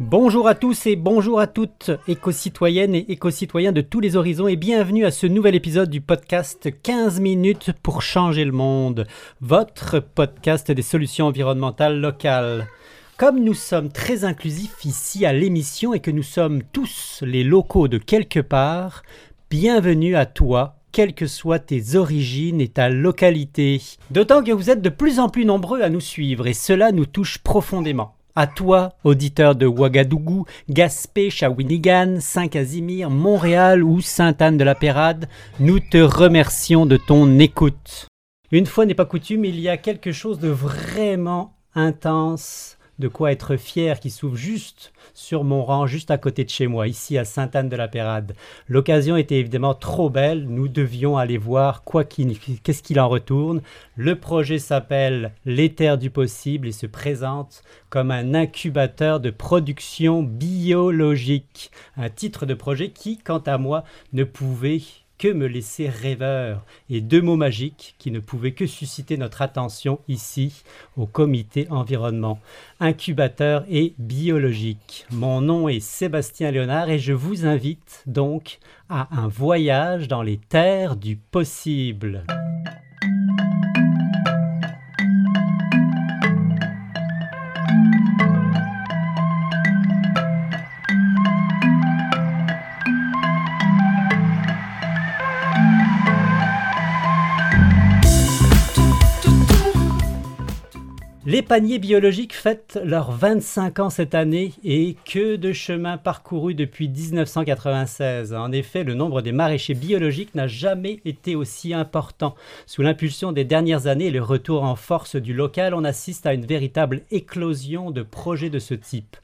Bonjour à tous et bonjour à toutes, éco-citoyennes et éco-citoyens de tous les horizons et bienvenue à ce nouvel épisode du podcast 15 minutes pour changer le monde, votre podcast des solutions environnementales locales. Comme nous sommes très inclusifs ici à l'émission et que nous sommes tous les locaux de quelque part, bienvenue à toi quelles que soient tes origines et ta localité. D'autant que vous êtes de plus en plus nombreux à nous suivre et cela nous touche profondément. À toi, auditeur de Ouagadougou, Gaspé, Shawinigan, Saint-Casimir, Montréal ou Sainte-Anne-de-la-Pérade, nous te remercions de ton écoute. Une fois n'est pas coutume, il y a quelque chose de vraiment intense de quoi être fier qui s'ouvre juste sur mon rang, juste à côté de chez moi, ici à Sainte-Anne-de-la-Pérade. L'occasion était évidemment trop belle, nous devions aller voir quoi qu'est-ce qu'il en retourne. Le projet s'appelle Terres du Possible et se présente comme un incubateur de production biologique. Un titre de projet qui, quant à moi, ne pouvait que me laisser rêveur et deux mots magiques qui ne pouvaient que susciter notre attention ici au comité environnement, incubateur et biologique. Mon nom est Sébastien Léonard et je vous invite donc à un voyage dans les terres du possible. Les paniers biologiques fêtent leurs 25 ans cette année et que de chemin parcouru depuis 1996. En effet, le nombre des maraîchers biologiques n'a jamais été aussi important. Sous l'impulsion des dernières années et le retour en force du local, on assiste à une véritable éclosion de projets de ce type.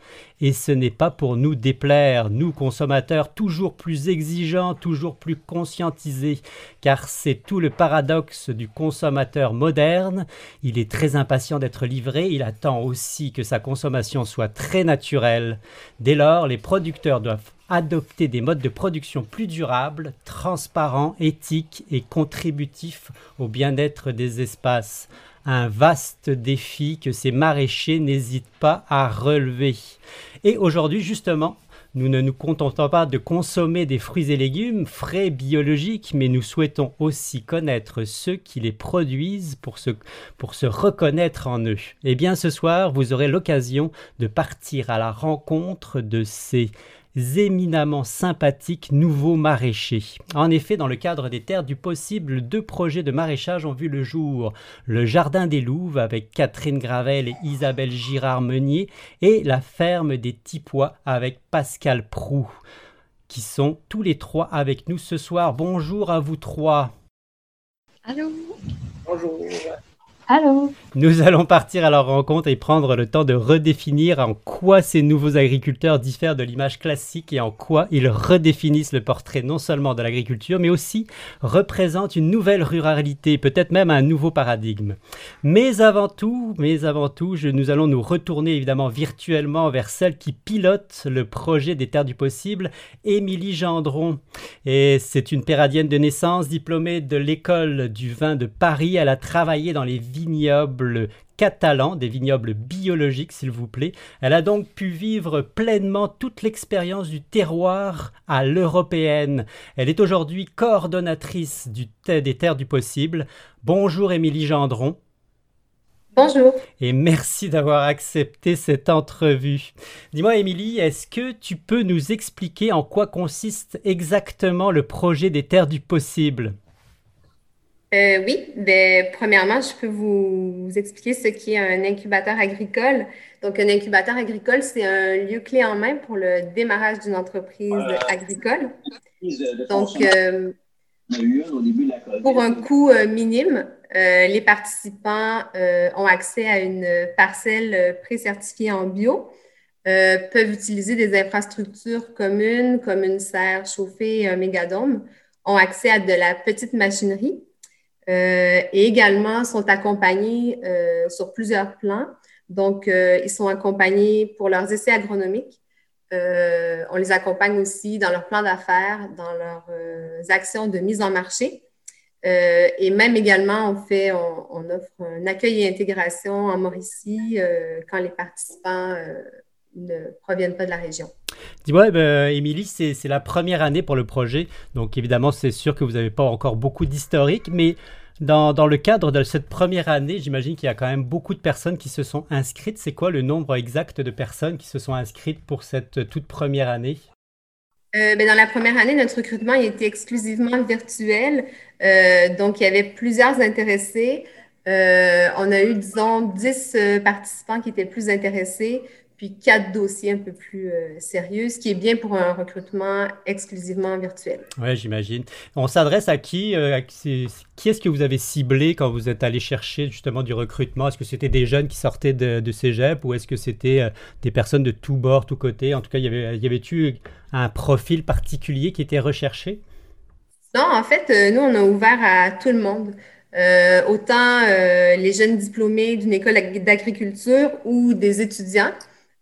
Et ce n'est pas pour nous déplaire, nous consommateurs toujours plus exigeants, toujours plus conscientisés, car c'est tout le paradoxe du consommateur moderne. Il est très impatient d'être livré, il attend aussi que sa consommation soit très naturelle. Dès lors, les producteurs doivent adopter des modes de production plus durables, transparents, éthiques et contributifs au bien-être des espaces un vaste défi que ces maraîchers n'hésitent pas à relever. Et aujourd'hui, justement, nous ne nous contentons pas de consommer des fruits et légumes frais biologiques, mais nous souhaitons aussi connaître ceux qui les produisent pour se, pour se reconnaître en eux. Eh bien, ce soir, vous aurez l'occasion de partir à la rencontre de ces éminemment sympathiques nouveaux maraîchers. En effet, dans le cadre des terres du possible, deux projets de maraîchage ont vu le jour. Le Jardin des Louves avec Catherine Gravel et Isabelle Girard-Meunier et la ferme des Tipois avec Pascal Prou, qui sont tous les trois avec nous ce soir. Bonjour à vous trois. Allô? Bonjour. Allô? Nous allons partir à leur rencontre et prendre le temps de redéfinir en quoi ces nouveaux agriculteurs diffèrent de l'image classique et en quoi ils redéfinissent le portrait non seulement de l'agriculture, mais aussi représentent une nouvelle ruralité, peut-être même un nouveau paradigme. Mais avant tout, mais avant tout, nous allons nous retourner évidemment virtuellement vers celle qui pilote le projet des Terres du Possible, Émilie Gendron. Et c'est une péradienne de naissance, diplômée de l'école du vin de Paris. Elle a travaillé dans les vignobles catalans, des vignobles biologiques s'il vous plaît. Elle a donc pu vivre pleinement toute l'expérience du terroir à l'européenne. Elle est aujourd'hui coordonnatrice du, des terres du possible. Bonjour Émilie Gendron. Bonjour. Et merci d'avoir accepté cette entrevue. Dis-moi, Émilie, est-ce que tu peux nous expliquer en quoi consiste exactement le projet des terres du possible? Euh, oui, ben, premièrement, je peux vous, expliquer ce qu'est un incubateur agricole. Donc, un incubateur agricole, c'est un lieu clé en main pour le démarrage d'une entreprise agricole. Donc, euh, pour un coût euh, minime, les participants ont accès à une parcelle pré-certifiée en bio, peuvent utiliser des infrastructures communes comme une serre chauffée et un mégadome, ont accès à de la petite machinerie euh, et également sont accompagnés euh, sur plusieurs plans. Donc, euh, ils sont accompagnés pour leurs essais agronomiques. on les accompagne aussi dans leur plan d'affaires, dans leurs actions de mise en marché. et même également, on fait, on, offre un accueil et intégration en Mauricie quand les participants ne proviennent pas de la région. Dis-moi, ben, Émilie, c'est la première année pour le projet. Donc évidemment, c'est sûr que vous n'avez pas encore beaucoup d'historique, mais dans, dans, le cadre de cette première année, j'imagine qu'il y a quand même beaucoup de personnes qui se sont inscrites. C'est quoi le nombre exact de personnes qui se sont inscrites pour cette toute première année? Euh, ben, dans la première année, notre recrutement il était exclusivement virtuel. Euh, donc, il y avait plusieurs intéressés. Euh, on a eu, disons, 10 participants qui étaient plus intéressés puis quatre dossiers un peu plus euh, sérieux, ce qui est bien pour un recrutement exclusivement virtuel. Oui, j'imagine. On s'adresse à qui euh, Qui est-ce que vous avez ciblé quand vous êtes allé chercher justement du recrutement? Est-ce que c'était des jeunes qui sortaient de, de cégep ou est-ce que c'était euh, des personnes de tous bords, tous côtés? En tout cas, y avait, y avait-tu un profil particulier qui était recherché? Non, en fait, nous, on a ouvert à tout le monde. autant les jeunes diplômés d'une école d'agriculture ou des étudiants.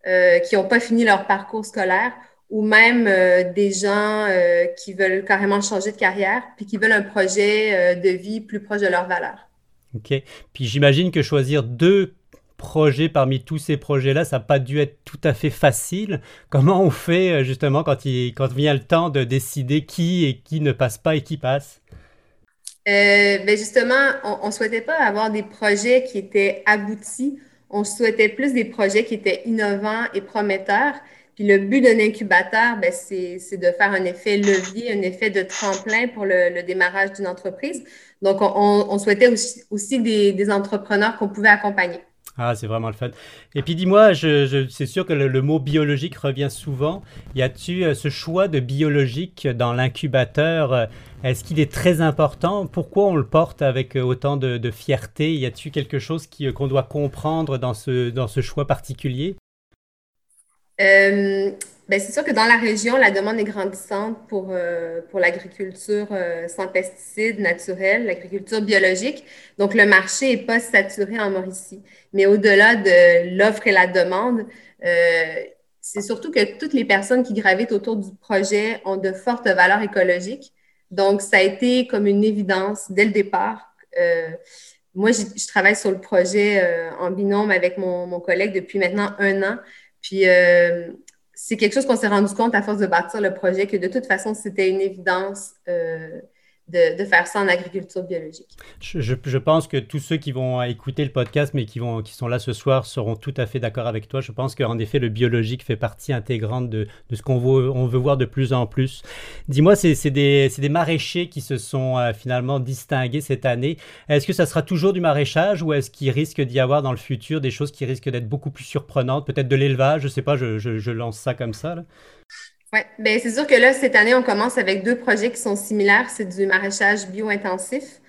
Euh, qui n'ont pas fini leur parcours scolaire ou même euh, des gens euh, qui veulent carrément changer de carrière puis qui veulent un projet de vie plus proche de leurs valeurs. OK. Puis j'imagine que choisir deux projets parmi tous ces projets-là, ça n'a pas dû être tout à fait facile. Comment on fait justement quand, il, quand vient le temps de décider qui et qui ne passe pas et qui passe? ben justement, on ne souhaitait pas avoir des projets qui étaient aboutis on souhaitait plus des projets qui étaient innovants et prometteurs. Puis le but d'un incubateur, ben, c'est de faire un effet levier, un effet de tremplin pour le, démarrage d'une entreprise. Donc, on, souhaitait aussi, des, entrepreneurs qu'on pouvait accompagner. Ah, c'est vraiment le fun. Et puis dis-moi, je, c'est sûr que le, mot biologique revient souvent. Y a-tu euh, ce choix de biologique dans l'incubateur euh, Est-ce qu'il est très important? Pourquoi on le porte avec euh, autant de, fierté? Y a-t-il quelque chose qu'on doit comprendre dans ce, dans ce choix particulier? C'est sûr que dans la région, la demande est grandissante pour, euh, pour l'agriculture euh, sans pesticides naturels, l'agriculture biologique. Donc, le marché n'est pas saturé en Mauricie. Mais au-delà de l'offre et la demande, euh, c'est surtout que toutes les personnes qui gravitent autour du projet ont de fortes valeurs écologiques. Donc, ça a été comme une évidence dès le départ. moi, je travaille sur le projet en binôme avec mon, mon, collègue depuis maintenant un an. Puis, c'est quelque chose qu'on s'est rendu compte à force de bâtir le projet que de toute façon, c'était une évidence euh, de, faire ça en agriculture biologique. Je, pense que tous ceux qui vont écouter le podcast, mais qui, vont, qui sont là ce soir, seront tout à fait d'accord avec toi. Je pense qu'en effet, le biologique fait partie intégrante de, de ce qu'on veut, on veut voir de plus en plus. Dis-moi, c'est des, des, maraîchers qui se sont euh, finalement distingués cette année. Est-ce que ça sera toujours du maraîchage ou est-ce qu'il risque d'y avoir dans le futur des choses qui risquent d'être beaucoup plus surprenantes, peut-être de l'élevage, je ne sais pas, je, je, lance ça comme ça. Là. Oui, bien, c'est sûr que là, cette année, on commence avec deux projets qui sont similaires. C'est du maraîchage bio-intensif.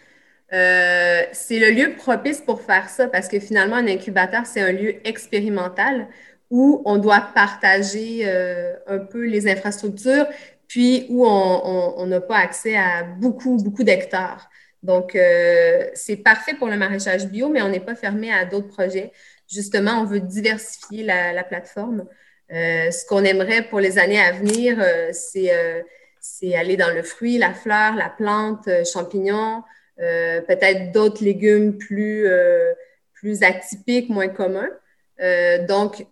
Euh, c'est le lieu propice pour faire ça parce que finalement, un incubateur, c'est un lieu expérimental où on doit partager euh, un peu les infrastructures, puis où on n'a pas accès à beaucoup, beaucoup d'hectares. Donc, euh, c'est parfait pour le maraîchage bio, mais on n'est pas fermé à d'autres projets. Justement, on veut diversifier la plateforme. Euh, ce qu'on aimerait pour les années à venir, euh, euh, c'est aller dans le fruit, la fleur, la plante, champignons, peut-être d'autres légumes plus, atypiques, moins communs. donc,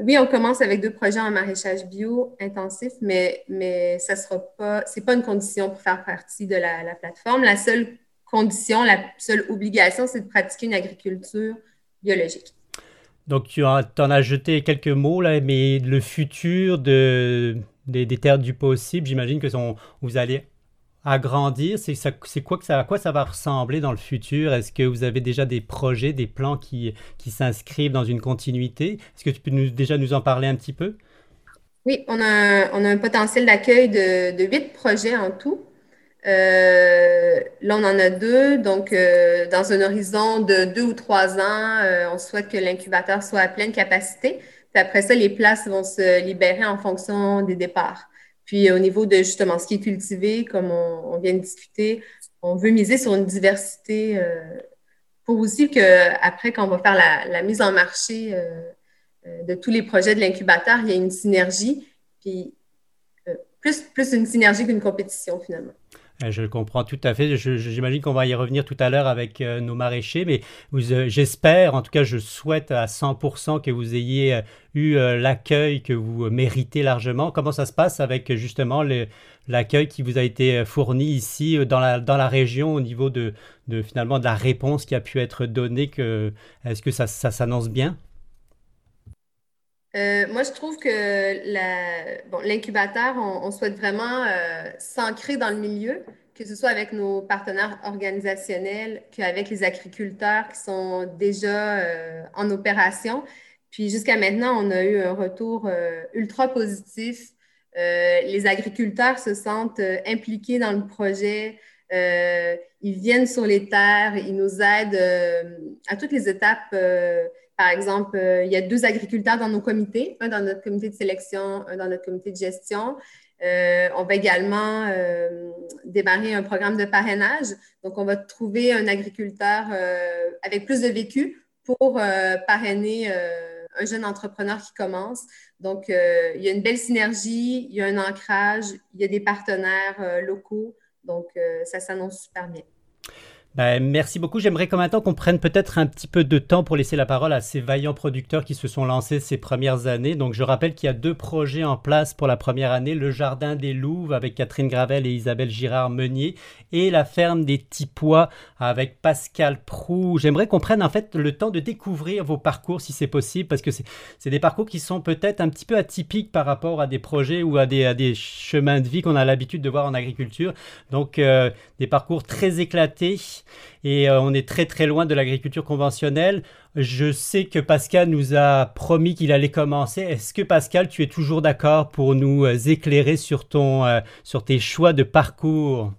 oui, on commence avec deux projets en maraîchage bio intensif, mais, mais ça sera pas, pas une condition pour faire partie de la plateforme. La seule condition, la seule obligation, c'est de pratiquer une agriculture biologique. Donc tu en, as jeté quelques mots là, mais le futur de, des, terres du possible, j'imagine que vous allez agrandir. C'est, quoi que ça, à quoi ça va ressembler dans le futur? Est-ce que vous avez déjà des projets, des plans qui, s'inscrivent dans une continuité? Est-ce que tu peux nous, déjà nous en parler un petit peu? Oui, on a, on a un potentiel d'accueil de huit projets en tout. Euh, là, on en a deux. Donc, euh, dans un horizon de deux ou trois ans, euh, on souhaite que l'incubateur soit à pleine capacité. Puis après ça, les places vont se libérer en fonction des départs. Puis au niveau de justement ce qui est cultivé, comme on, vient de discuter, on veut miser sur une diversité pour aussi que après, quand on va faire la, la mise en marché de tous les projets de l'incubateur, il y a une synergie. Puis plus, plus une synergie qu'une compétition finalement. Je comprends tout à fait. J'imagine qu'on va y revenir tout à l'heure avec euh, nos maraîchers, mais euh, j'espère, en tout cas, je souhaite à 100% que vous ayez euh, eu l'accueil que vous méritez largement. Comment ça se passe avec justement l'accueil qui vous a été fourni ici dans la, dans la région au niveau de, de, finalement de la réponse qui a pu être donnée Est-ce que ça, ça s'annonce bien? Euh, moi, je trouve que l'incubateur, on, souhaite vraiment euh, s'ancrer dans le milieu, que ce soit avec nos partenaires organisationnels, qu'avec les agriculteurs qui sont déjà euh, en opération. Puis jusqu'à maintenant, on a eu un retour ultra positif. les agriculteurs se sentent impliqués dans le projet. ils viennent sur les terres, ils nous aident à toutes les étapes par exemple, euh, il y a deux agriculteurs dans nos comités, un dans notre comité de sélection, un dans notre comité de gestion. Euh, on va également euh, démarrer un programme de parrainage. Donc, on va trouver un agriculteur avec plus de vécu pour parrainer un jeune entrepreneur qui commence. Donc, il y a une belle synergie, il y a un ancrage, il y a des partenaires locaux. Donc, ça s'annonce super bien. Ben, merci beaucoup. J'aimerais même temps qu'on prenne peut-être un petit peu de temps pour laisser la parole à ces vaillants producteurs qui se sont lancés ces premières années. Donc je rappelle qu'il y a deux projets en place pour la première année, le Jardin des Louves avec Catherine Gravel et Isabelle Girard-Meunier et la ferme des Tipois avec Pascal Prou. J'aimerais qu'on prenne en fait le temps de découvrir vos parcours si c'est possible parce que c'est des parcours qui sont peut-être un petit peu atypiques par rapport à des projets ou à des, à des chemins de vie qu'on a l'habitude de voir en agriculture. Donc euh, des parcours très éclatés et euh, on est très très loin de l'agriculture conventionnelle. Je sais que Pascal nous a promis qu'il allait commencer. Est-ce que Pascal, tu es toujours d'accord pour nous euh, éclairer sur, ton, euh, sur tes choix de parcours?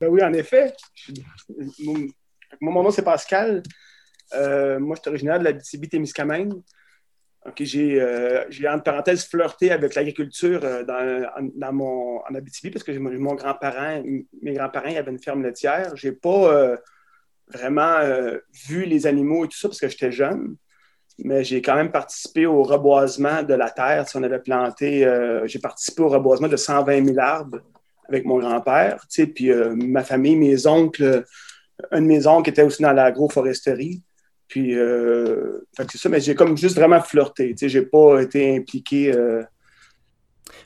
Ben oui, en effet. Mon, nom, c'est Pascal. moi, je suis originaire de la BTB-Témiscamingue. J'ai, entre parenthèses, flirté avec l'agriculture dans, mon, en Abitibi parce que mon, grand-parent, mes grands-parents avaient une ferme laitière. J'ai pas vraiment euh, vu les animaux et tout ça parce que j'étais jeune. Mais j'ai quand même participé au reboisement de la terre. Si on avait planté, euh, j'ai participé au reboisement de 120 000 arbres avec mon grand-père. Puis euh, ma famille, mes oncles, un de mes oncles était aussi dans l'agroforesterie. Puis, c'est ça, mais j'ai comme juste vraiment flirté. Je n'ai pas été impliqué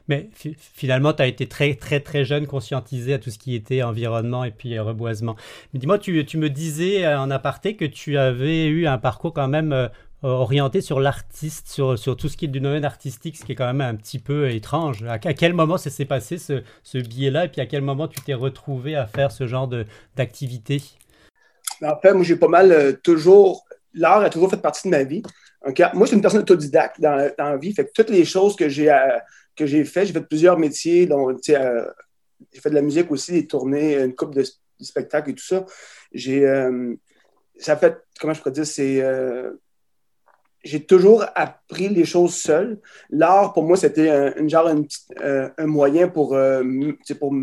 mais finalement, tu as été très, très, très jeune, conscientisé à tout ce qui était environnement et puis euh, reboisement. Mais dis-moi, tu, tu, me disais euh, en aparté que tu avais eu un parcours quand même euh, orienté sur l'artiste, sur, sur, tout ce qui est du domaine artistique, ce qui est quand même un petit peu étrange. À, quel moment ça s'est passé, ce, ce biais-là, et puis à quel moment tu t'es retrouvé à faire ce genre d'activité? En fait, moi, j'ai pas mal toujours. L'art a toujours fait partie de ma vie. moi, je suis une personne autodidacte dans, la vie. Fait que toutes les choses que j'ai que j'ai fait. J'ai fait plusieurs métiers, euh, j'ai fait de la musique aussi, des tournées, une coupe de, spectacles et tout ça. J'ai, euh, ça fait, comment je pourrais dire, c'est, euh, j'ai toujours appris les choses seul. L'art, pour moi, c'était un, genre, un moyen pour, pour,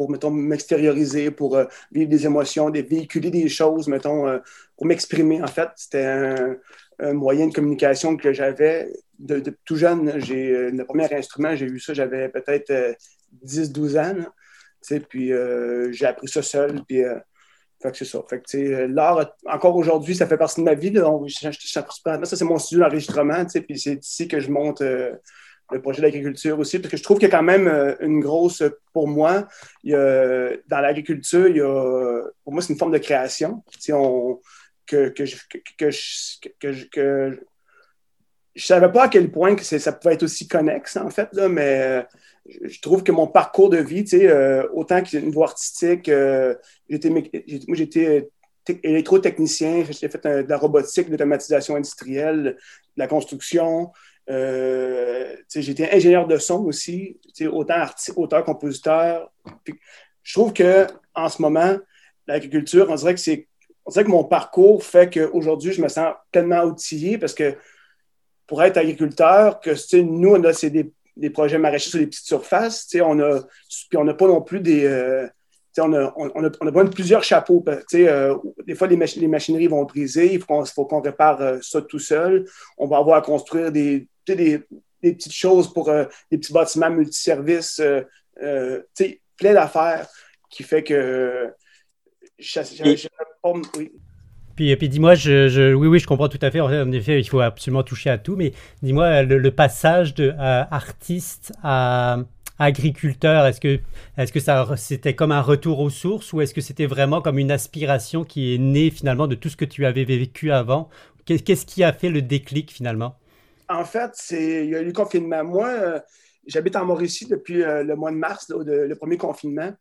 pour, mettons, m'extérioriser, pour vivre des émotions, des, véhiculer des choses, mettons, pour m'exprimer, en fait. C'était un, moyen de communication que j'avais de, tout jeune. J'ai, euh, le premier instrument, j'ai eu ça, j'avais peut-être 10-12 euh, ans. puis euh, j'ai appris ça seul. Puis, c'est ça. L'art, encore aujourd'hui, ça fait partie de ma vie. ça, c'est mon studio d'enregistrement. Puis c'est ici que je monte le projet d'agriculture aussi, parce que je trouve qu'il y a quand même une grosse, pour moi, il y a, dans l'agriculture, il y a, pour moi, c'est une forme de création. On, que, que, que, que, que, je savais pas à quel point que ça pouvait être aussi connexe, en fait, là, mais euh, je trouve que mon parcours de vie, tu sais, euh, autant une voie artistique, euh, j'étais, moi, j'étais électrotechnicien, j'ai fait de la robotique, de l'automatisation industrielle, de la construction. J'étais ingénieur de son aussi, autant auteur-compositeur. Je trouve que en ce moment, l'agriculture, on dirait que c'est on dirait que mon parcours fait qu'aujourd'hui, je me sens tellement outillé parce que pour être agriculteur, que nous, on a c'est des, projets maraîchers sur des petites surfaces, on a, puis on n'a pas non plus des. Euh, on, a, on, a, besoin de plusieurs chapeaux. Euh, des fois, les, les, machineries vont briser, il faut qu'on répare euh, ça tout seul. On va avoir à construire des, des, petites choses pour des petits bâtiments multiservices, plein d'affaires. qui fait que Puis, puis dis-moi, je, oui, oui, je comprends tout à fait. En effet, il faut absolument toucher à tout. Mais dis-moi, le, passage de artiste à, agriculteur, est-ce que, est-ce que ça, c'était comme un retour aux sources ou est-ce que c'était vraiment comme une aspiration qui est née finalement de tout ce que tu avais vécu avant? Qu'est-ce qui a fait le déclic finalement? En fait, il y a eu le confinement. Moi, euh, j'habite en Mauricie depuis euh, le mois de mars, le premier confinement.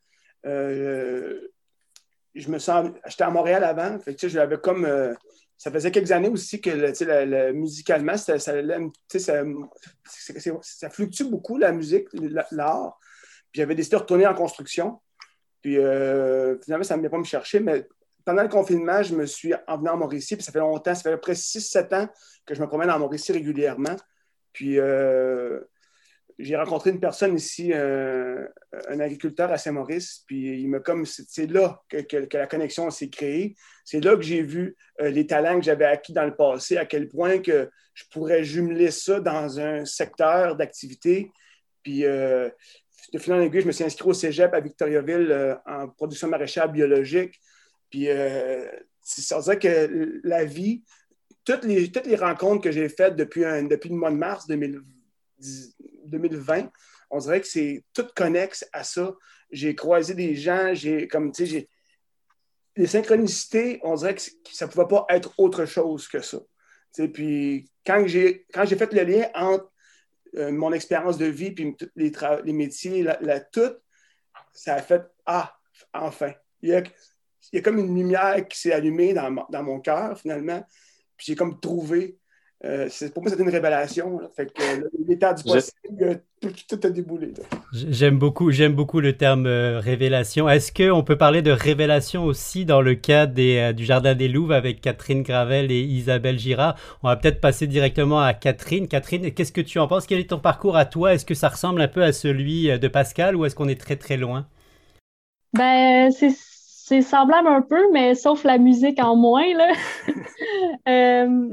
Euh, je me sens, j'étais à Montréal avant, j'avais comme ça faisait quelques années aussi que le, musicalement, ça, fluctue beaucoup la musique, l'art. Puis j'avais décidé de retourner en construction. Puis finalement, ça ne vient pas me chercher, mais pendant le confinement, je me suis en venant en Mauricie, puis ça fait longtemps, ça fait à peu près 6-7 ans que je me promène en Mauricie régulièrement. Puis euh, j'ai rencontré une personne ici, euh, un agriculteur à Saint-Maurice, puis il me comme c'est là que, la connexion s'est créée. C'est là que j'ai vu euh, les talents que j'avais acquis dans le passé, à quel point que je pourrais jumeler ça dans un secteur d'activité. Puis de fil en aiguille, je me suis inscrit au Cégep à Victoriaville en production maraîchère biologique. Puis ça veut que la vie, toutes les, toutes les rencontres que j'ai faites depuis, depuis le mois de mars 2020, 2020, on dirait que c'est tout connexe à ça. J'ai croisé des gens, j'ai comme, tu sais. Les synchronicités, on dirait que ça ne pouvait pas être autre chose que ça. puis quand j'ai, fait le lien entre euh, mon expérience de vie puis les, les métiers, la, tout, ça a fait Ah, enfin. Il y a comme une lumière qui s'est allumée dans, dans mon cœur, finalement. Puis j'ai comme trouvé euh, pour moi, c'était une révélation. Fait que l'état du possible, tout, a déboulé. J'aime beaucoup, j'aime beaucoup le terme euh, révélation. Est-ce qu'on peut parler de révélation aussi dans le cas des, euh, du Jardin des Louves avec Catherine Gravel et Isabelle Girard? On va peut-être passer directement à Catherine. Catherine, qu'est-ce que tu en penses? Quel est ton parcours à toi? Est-ce que ça ressemble un peu à celui de Pascal ou est-ce qu'on est très très loin? Ben, c'est c'est semblable un peu, mais sauf la musique en moins. Là.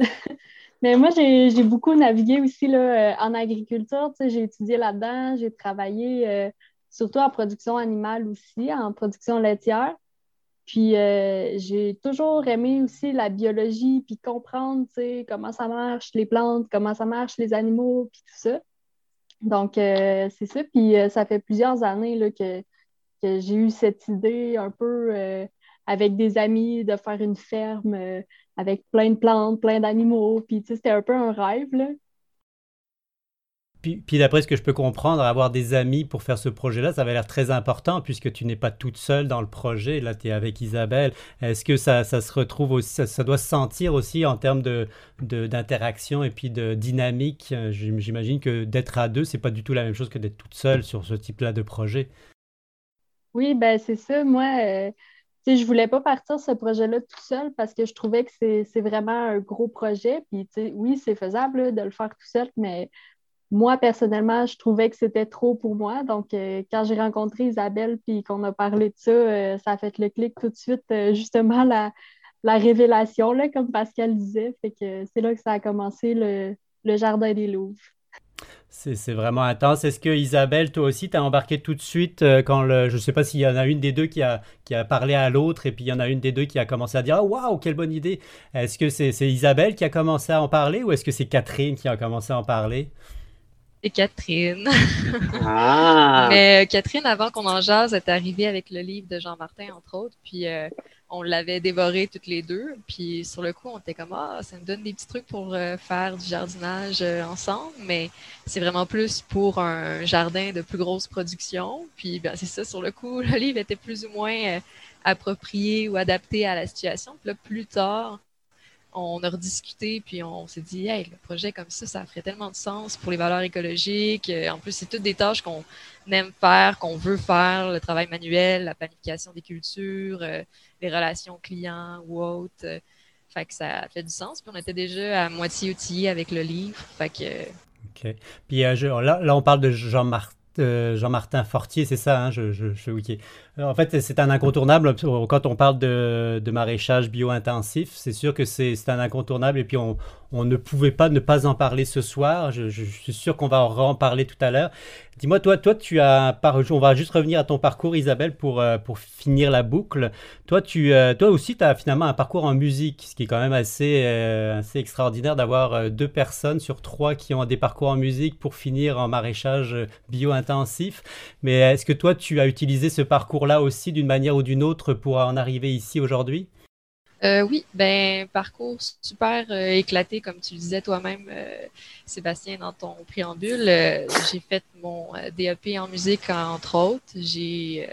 Mais moi, j'ai beaucoup navigué aussi là, euh, en agriculture. J'ai étudié là-dedans, j'ai travaillé euh, surtout en production animale aussi, en production laitière. Puis euh, j'ai toujours aimé aussi la biologie, puis comprendre comment ça marche les plantes, comment ça marche les animaux, puis tout ça. Donc, c'est ça. Puis ça fait plusieurs années là, que, j'ai eu cette idée un peu avec des amis de faire une ferme avec plein de plantes, plein d'animaux. Puis, tu sais, c'était un peu un rêve, là. Puis, puis d'après ce que je peux comprendre, avoir des amis pour faire ce projet-là, ça va l'air très important puisque tu n'es pas toute seule dans le projet. Là, tu es avec Isabelle. Est-ce que ça, ça, se retrouve aussi, ça, doit se sentir aussi en termes de, d'interaction et puis de dynamique? J'imagine que d'être à deux, c'est pas du tout la même chose que d'être toute seule sur ce type-là de projet. Oui, ben c'est ça. Moi, euh, je voulais pas partir ce projet-là tout seul parce que je trouvais que c'est vraiment un gros projet. Oui, c'est faisable de le faire tout seul, mais moi, personnellement, je trouvais que c'était trop pour moi. Donc, euh, quand j'ai rencontré Isabelle puis qu'on a parlé de ça, euh, ça a fait le clic tout de suite, euh, justement, la, révélation, là, comme Pascal disait. Fait que c'est là que ça a commencé le, le Jardin des Louvres. C'est vraiment intense. Est-ce que Isabelle, toi aussi, t'as embarqué tout de suite euh, quand le, je ne sais pas s'il y en a une des deux qui a, qui a parlé à l'autre et puis il y en a une des deux qui a commencé à dire oh, waouh quelle bonne idée. Est-ce que c'est Isabelle qui a commencé à en parler ou est-ce que c'est Catherine qui a commencé à en parler? C'est Catherine. ah. Mais euh, Catherine, avant qu'on en jase, est arrivée avec le livre de Jean Martin entre autres, puis. Euh, on l'avait dévoré toutes les deux. Puis sur le coup, on était comme ah, ça me donne des petits trucs pour euh, faire du jardinage euh, ensemble, mais c'est vraiment plus pour un jardin de plus grosse production. Puis ben, c'est ça, sur le coup, le livre était plus ou moins euh, approprié ou adapté à la situation. Puis là, plus tard, on a rediscuté, puis on s'est dit, hey, le projet comme ça, ça ferait tellement de sens pour les valeurs écologiques. En plus, c'est toutes des tâches qu'on aime faire, qu'on veut faire, le travail manuel, la planification des cultures, les relations clients ou autres. Euh, fait que ça fait du sens. Puis on était déjà à moitié outillé avec le livre. Fait. OK. Puis euh, là, on parle de Jean Martin Jean-Martin Fortier, c'est ça, hein, je, je, je En fait, c'est un incontournable quand on parle de, maraîchage bio-intensif. C'est sûr que c'est un incontournable et puis on, on, ne pouvait pas ne pas en parler ce soir. Je, suis sûr qu'on va en parler tout à l'heure. Dis-moi, toi, toi, tu as, on va juste revenir à ton parcours, Isabelle, pour, euh, pour finir la boucle. Toi, tu, euh, toi aussi, tu as finalement un parcours en musique, ce qui est quand même assez, euh, assez extraordinaire d'avoir deux personnes sur trois qui ont des parcours en musique pour finir en maraîchage bio-intensif. Mais est-ce que toi, tu as utilisé ce parcours-là aussi d'une manière ou d'une autre pour en arriver ici aujourd'hui? Euh, oui, ben parcours super euh, éclaté, comme tu le disais toi-même, euh, Sébastien, dans ton préambule. j'ai fait mon DAP en musique, entre autres. J'ai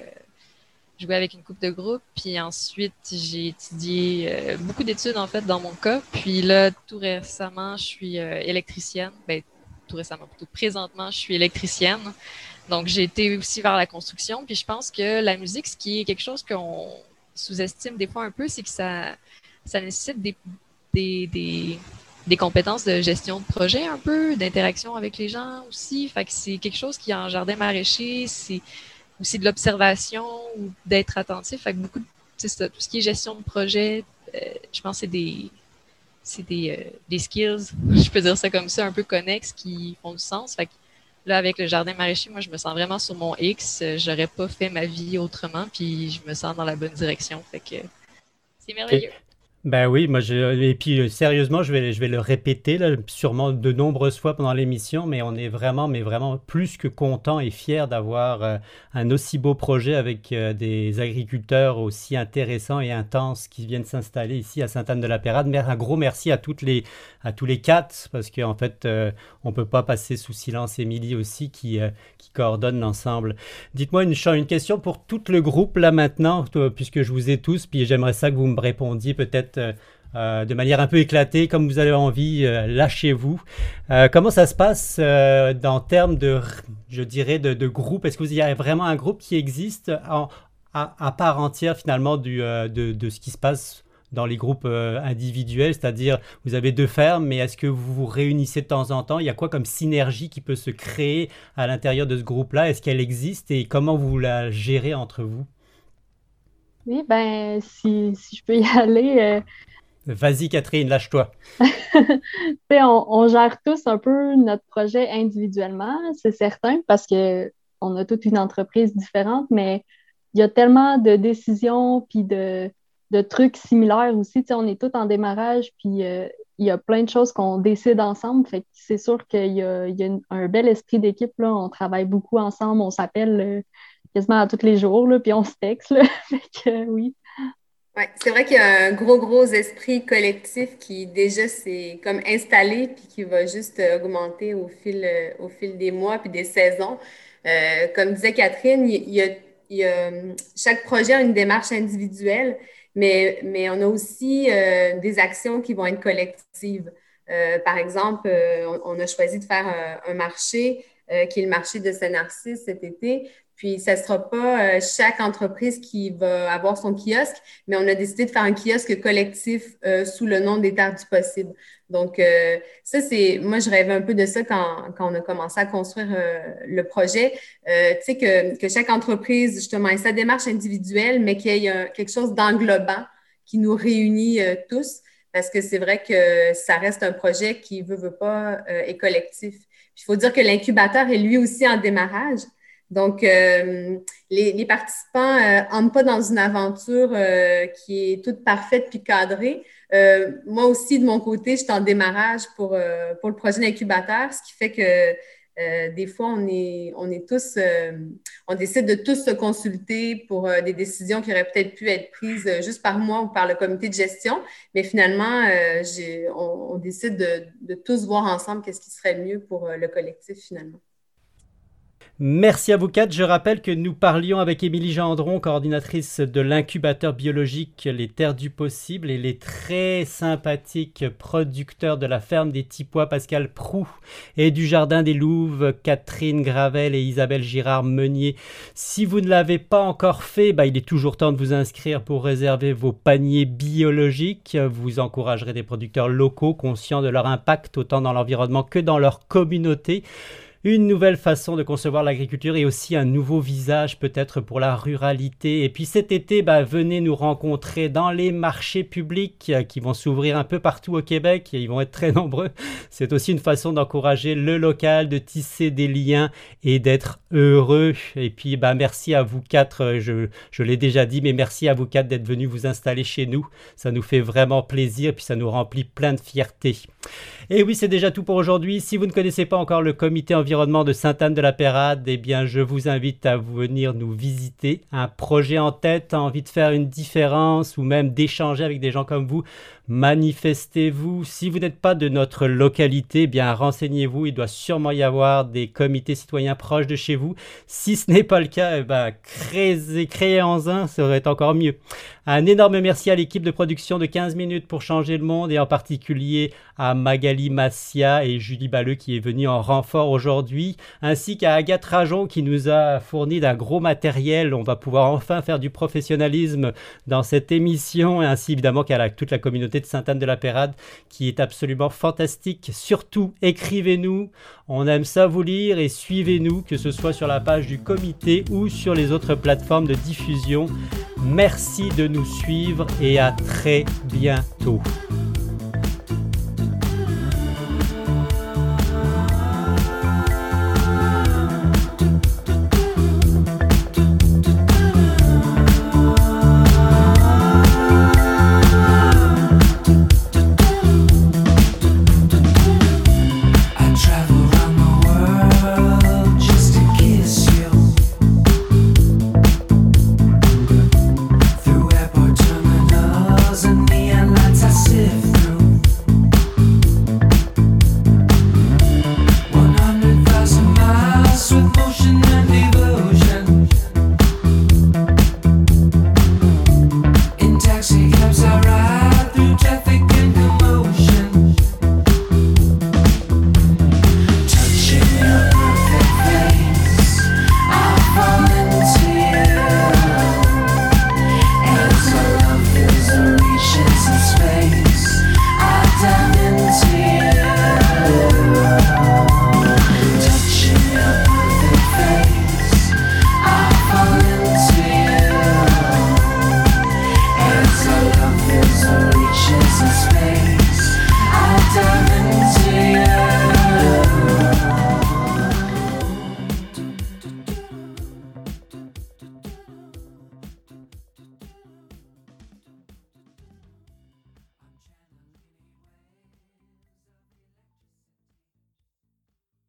joué avec une coupe de groupe, puis ensuite j'ai étudié beaucoup d'études en fait dans mon cas. Puis là, tout récemment, je suis électricienne. Ben, tout récemment, plutôt présentement, je suis électricienne. Donc j'ai été aussi vers la construction. Puis je pense que la musique, ce qui est quelque chose qu'on sous-estime des fois un peu, c'est que ça, ça nécessite des, des, compétences de gestion de projet un peu, d'interaction avec les gens aussi. Fait que c'est quelque chose qui, en jardin maraîcher, c'est aussi de l'observation ou d'être attentif. Fait que beaucoup de, tout ce qui est gestion de projet, euh, je pense que c'est des, c'est des, euh, des skills, je peux dire ça comme ça, un peu connexes qui font du sens. Fait que Là, avec le jardin maraîcher, moi, je me sens vraiment sur mon X. J'aurais pas fait ma vie autrement, puis je me sens dans la bonne direction. Fait que c'est merveilleux. Ben oui, moi je, et puis euh, sérieusement, je vais, je vais le répéter là, sûrement de nombreuses fois pendant l'émission, mais on est vraiment, mais vraiment plus que content et fier d'avoir euh, un aussi beau projet avec euh, des agriculteurs aussi intéressants et intenses qui viennent s'installer ici à Sainte-Anne-de-la-Pérade. Mais un gros merci à toutes les, à tous les quatre parce qu'en fait, on peut pas passer sous silence Émilie aussi qui, qui coordonne l'ensemble. Dites-moi une, une question pour tout le groupe là maintenant, puisque je vous ai tous, puis j'aimerais ça que vous me répondiez peut-être euh, euh, de manière un peu éclatée, comme vous avez envie, euh, lâchez-vous. comment ça se passe dans termes de, je dirais, de, groupe? Est-ce que vous y a vraiment un groupe qui existe à, part entière finalement du, de, ce qui se passe dans les groupes individuels, c'est-à-dire vous avez deux fermes, mais est-ce que vous vous réunissez de temps en temps? Il y a quoi comme synergie qui peut se créer à l'intérieur de ce groupe-là? Est-ce qu'elle existe et comment vous la gérez entre vous? Oui, ben, si, si je peux y aller. Euh, Vas-y, Catherine, lâche-toi. on, on gère tous un peu notre projet individuellement, c'est certain, parce qu'on a toute une entreprise différente, mais il y a tellement de décisions puis de, de trucs similaires aussi. on est tous en démarrage, puis euh, il y a plein de choses qu'on décide ensemble. Fait c'est sûr qu'il y a, il y a un bel esprit d'équipe. On travaille beaucoup ensemble, on s'appelle euh, quasiment à tous les jours, là, puis on se texte. Là. oui. Ouais, c'est vrai qu'il y a un gros, gros esprit collectif qui déjà s'est comme installé puis qui va juste augmenter au fil, au fil des mois puis des saisons. Euh, comme disait Catherine, il y, a, chaque projet a une démarche individuelle, mais, mais on a aussi euh, des actions qui vont être collectives. Euh, par exemple, on, on, a choisi de faire un, un marché qui est le marché de Saint-Narcisse cet été. Puis, ce ne sera pas euh, chaque entreprise qui va avoir son kiosque, mais on a décidé de faire un kiosque collectif euh, sous le nom des Terres du Possible. Donc, euh, ça, c'est. Moi, je rêvais un peu de ça quand, quand on a commencé à construire le projet. tu sais, que, que, chaque entreprise, justement, ait sa démarche individuelle, mais qu'il y ait quelque chose d'englobant qui nous réunit tous, parce que c'est vrai que ça reste un projet qui, veut, veut pas, est collectif. Il faut dire que l'incubateur est lui aussi en démarrage. Donc, euh, les, participants n'entrent euh, pas dans une aventure euh, qui est toute parfaite puis cadrée. moi aussi, de mon côté, je suis en démarrage pour, le projet d'incubateur, ce qui fait que des fois, on est, tous, on décide de tous se consulter pour des décisions qui auraient peut-être pu être prises juste par moi ou par le comité de gestion. Mais finalement, on, on, décide de, de tous voir ensemble qu'est-ce qui serait mieux pour le collectif finalement. Merci à vous quatre. Je rappelle que nous parlions avec Émilie Gendron, coordinatrice de l'incubateur biologique Les Terres du Possible, et les très sympathiques producteurs de la ferme des Tipois, Pascal Prou, et du Jardin des Louves, Catherine Gravel et Isabelle Girard-Meunier. Si vous ne l'avez pas encore fait, bah, il est toujours temps de vous inscrire pour réserver vos paniers biologiques. Vous encouragerez des producteurs locaux conscients de leur impact autant dans l'environnement que dans leur communauté. Une nouvelle façon de concevoir l'agriculture et aussi un nouveau visage peut-être pour la ruralité. Et puis cet été, bah, venez nous rencontrer dans les marchés publics euh, qui vont s'ouvrir un peu partout au Québec. Ils vont être très nombreux. C'est aussi une façon d'encourager le local, de tisser des liens et d'être heureux. Et puis bah, merci à vous quatre, je, je l'ai déjà dit, mais merci à vous quatre d'être venus vous installer chez nous. Ça nous fait vraiment plaisir, puis ça nous remplit plein de fierté. Et oui, c'est déjà tout pour aujourd'hui. Si vous ne connaissez pas encore le comité de Sainte-Anne-de-la-Pérade, eh bien, je vous invite à venir nous visiter. Un projet en tête, envie de faire une différence ou même d'échanger avec des gens comme vous, manifestez-vous. Si vous n'êtes pas de notre localité, eh bien, renseignez-vous. Il doit sûrement y avoir des comités citoyens proches de chez vous. Si ce n'est pas le cas, eh ben, créez, créez en un, ça serait encore mieux. Un énorme merci à l'équipe de production de 15 minutes pour changer le monde et en particulier à Magali Massia et Julie Balleux qui est venue en renfort aujourd'hui, ainsi qu'à Agathe Rajon qui nous a fourni d'un gros matériel. On va pouvoir enfin faire du professionnalisme dans cette émission et ainsi évidemment qu'à toute la communauté de Sainte-Anne de la Pérade qui est absolument fantastique. Surtout, écrivez-nous. On aime ça vous lire et suivez-nous, que ce soit sur la page du comité ou sur les autres plateformes de diffusion. Merci de nous suivre et à très bientôt.